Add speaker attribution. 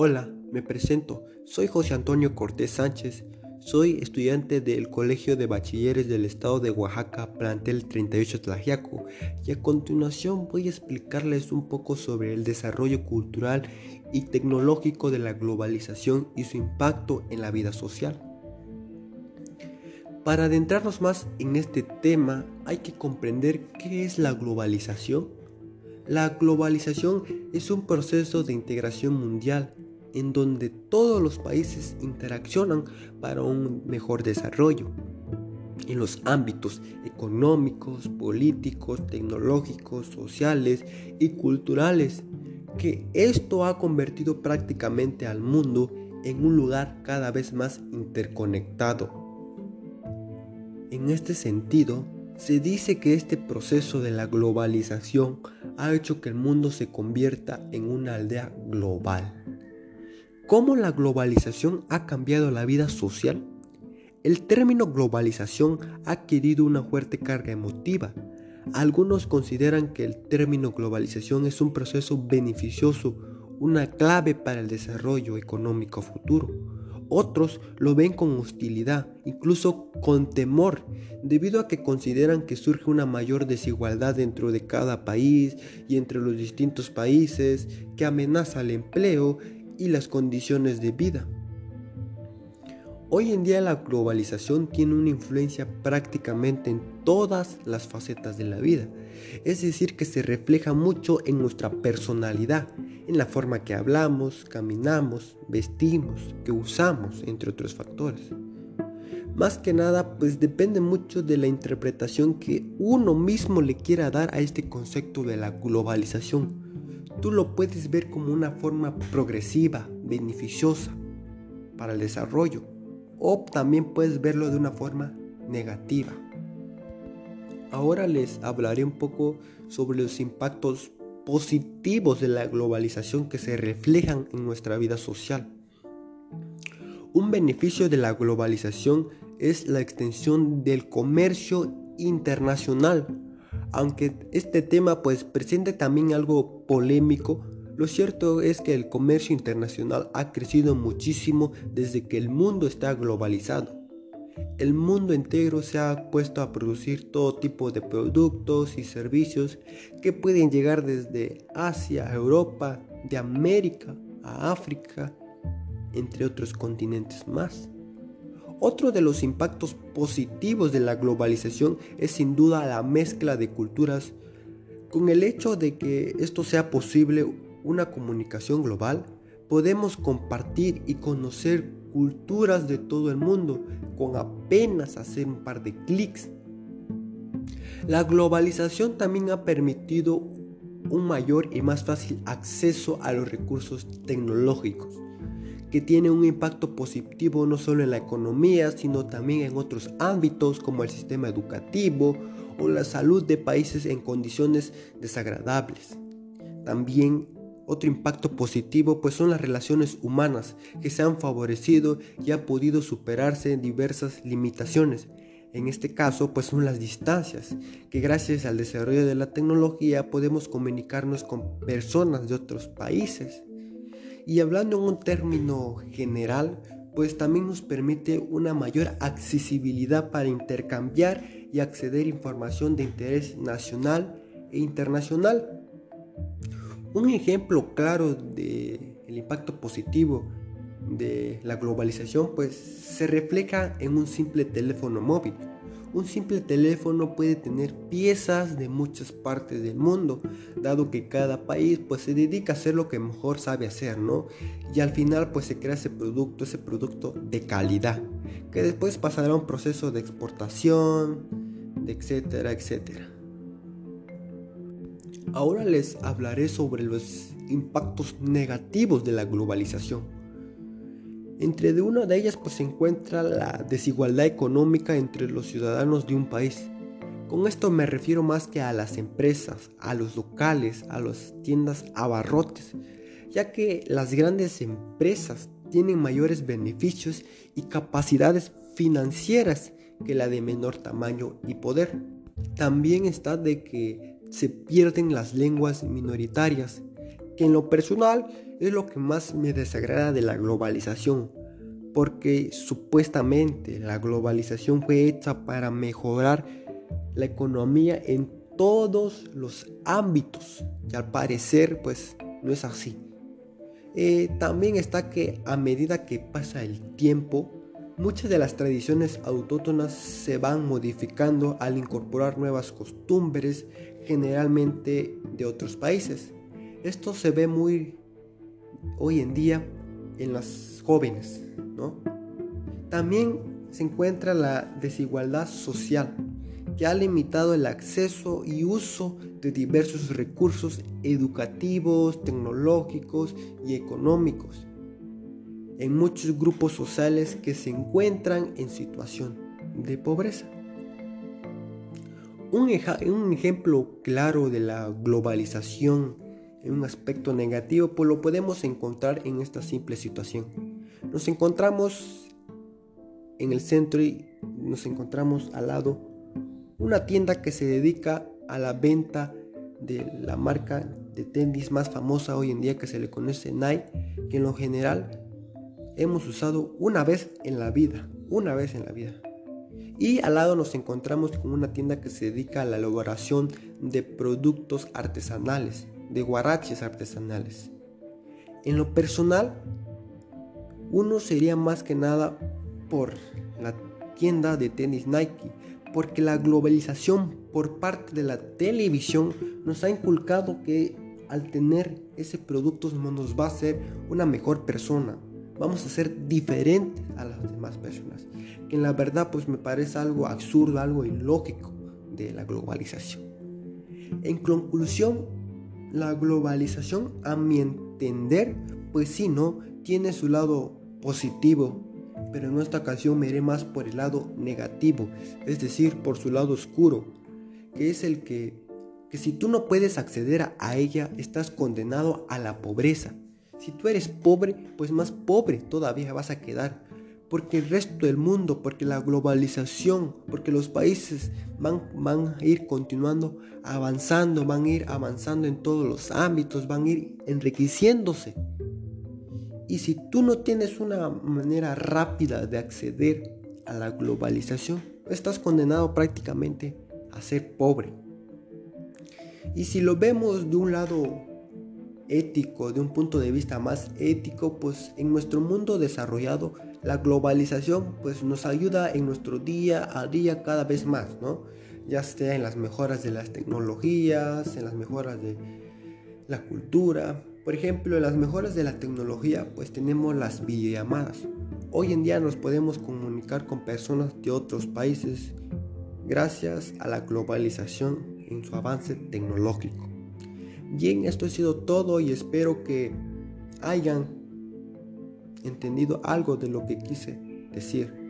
Speaker 1: Hola, me presento. Soy José Antonio Cortés Sánchez. Soy estudiante del Colegio de Bachilleres del Estado de Oaxaca, plantel 38 Tlajiaco, y a continuación voy a explicarles un poco sobre el desarrollo cultural y tecnológico de la globalización y su impacto en la vida social. Para adentrarnos más en este tema, hay que comprender qué es la globalización. La globalización es un proceso de integración mundial en donde todos los países interaccionan para un mejor desarrollo en los ámbitos económicos, políticos, tecnológicos, sociales y culturales, que esto ha convertido prácticamente al mundo en un lugar cada vez más interconectado. En este sentido, se dice que este proceso de la globalización ha hecho que el mundo se convierta en una aldea global. ¿Cómo la globalización ha cambiado la vida social? El término globalización ha adquirido una fuerte carga emotiva. Algunos consideran que el término globalización es un proceso beneficioso, una clave para el desarrollo económico futuro. Otros lo ven con hostilidad, incluso con temor, debido a que consideran que surge una mayor desigualdad dentro de cada país y entre los distintos países, que amenaza el empleo y las condiciones de vida. Hoy en día la globalización tiene una influencia prácticamente en todas las facetas de la vida, es decir, que se refleja mucho en nuestra personalidad, en la forma que hablamos, caminamos, vestimos, que usamos, entre otros factores. Más que nada, pues depende mucho de la interpretación que uno mismo le quiera dar a este concepto de la globalización tú lo puedes ver como una forma progresiva, beneficiosa para el desarrollo, o también puedes verlo de una forma negativa. Ahora les hablaré un poco sobre los impactos positivos de la globalización que se reflejan en nuestra vida social. Un beneficio de la globalización es la extensión del comercio internacional aunque este tema pues presenta también algo polémico, lo cierto es que el comercio internacional ha crecido muchísimo desde que el mundo está globalizado. El mundo entero se ha puesto a producir todo tipo de productos y servicios que pueden llegar desde Asia Europa, de América a África, entre otros continentes más. Otro de los impactos positivos de la globalización es sin duda la mezcla de culturas. Con el hecho de que esto sea posible, una comunicación global, podemos compartir y conocer culturas de todo el mundo con apenas hacer un par de clics. La globalización también ha permitido un mayor y más fácil acceso a los recursos tecnológicos que tiene un impacto positivo no solo en la economía, sino también en otros ámbitos como el sistema educativo o la salud de países en condiciones desagradables. También otro impacto positivo pues son las relaciones humanas que se han favorecido y han podido superarse diversas limitaciones. En este caso pues son las distancias, que gracias al desarrollo de la tecnología podemos comunicarnos con personas de otros países. Y hablando en un término general, pues también nos permite una mayor accesibilidad para intercambiar y acceder a información de interés nacional e internacional. Un ejemplo claro del impacto positivo de la globalización pues se refleja en un simple teléfono móvil. Un simple teléfono puede tener piezas de muchas partes del mundo, dado que cada país pues se dedica a hacer lo que mejor sabe hacer, ¿no? Y al final pues se crea ese producto, ese producto de calidad, que después pasará a un proceso de exportación, etcétera, etcétera. Ahora les hablaré sobre los impactos negativos de la globalización. Entre de una de ellas pues se encuentra la desigualdad económica entre los ciudadanos de un país. Con esto me refiero más que a las empresas, a los locales, a las tiendas abarrotes, ya que las grandes empresas tienen mayores beneficios y capacidades financieras que la de menor tamaño y poder. También está de que se pierden las lenguas minoritarias, que en lo personal es lo que más me desagrada de la globalización, porque supuestamente la globalización fue hecha para mejorar la economía en todos los ámbitos y al parecer pues no es así. Eh, también está que a medida que pasa el tiempo, muchas de las tradiciones autóctonas se van modificando al incorporar nuevas costumbres, generalmente de otros países. Esto se ve muy hoy en día en las jóvenes, ¿no? También se encuentra la desigualdad social, que ha limitado el acceso y uso de diversos recursos educativos, tecnológicos y económicos en muchos grupos sociales que se encuentran en situación de pobreza. Un, un ejemplo claro de la globalización un aspecto negativo, pues lo podemos encontrar en esta simple situación. Nos encontramos en el centro y nos encontramos al lado una tienda que se dedica a la venta de la marca de tenis más famosa hoy en día que se le conoce Nike, que en lo general hemos usado una vez en la vida, una vez en la vida. Y al lado nos encontramos con una tienda que se dedica a la elaboración de productos artesanales, de guaraches artesanales. En lo personal, uno sería más que nada por la tienda de tenis Nike, porque la globalización por parte de la televisión nos ha inculcado que al tener ese producto nos va a hacer una mejor persona, vamos a ser diferentes a las demás personas, que en la verdad pues me parece algo absurdo, algo ilógico de la globalización. En conclusión, la globalización a mi entender pues sí, ¿no? Tiene su lado positivo, pero en esta ocasión me iré más por el lado negativo, es decir, por su lado oscuro, que es el que, que si tú no puedes acceder a ella, estás condenado a la pobreza. Si tú eres pobre, pues más pobre todavía vas a quedar. Porque el resto del mundo, porque la globalización, porque los países van, van a ir continuando avanzando, van a ir avanzando en todos los ámbitos, van a ir enriqueciéndose. Y si tú no tienes una manera rápida de acceder a la globalización, estás condenado prácticamente a ser pobre. Y si lo vemos de un lado ético, de un punto de vista más ético, pues en nuestro mundo desarrollado, la globalización pues nos ayuda en nuestro día a día cada vez más, ¿no? Ya sea en las mejoras de las tecnologías, en las mejoras de la cultura, por ejemplo, en las mejoras de la tecnología, pues tenemos las videollamadas. Hoy en día nos podemos comunicar con personas de otros países gracias a la globalización en su avance tecnológico. Bien, esto ha sido todo y espero que hayan entendido algo de lo que quise decir.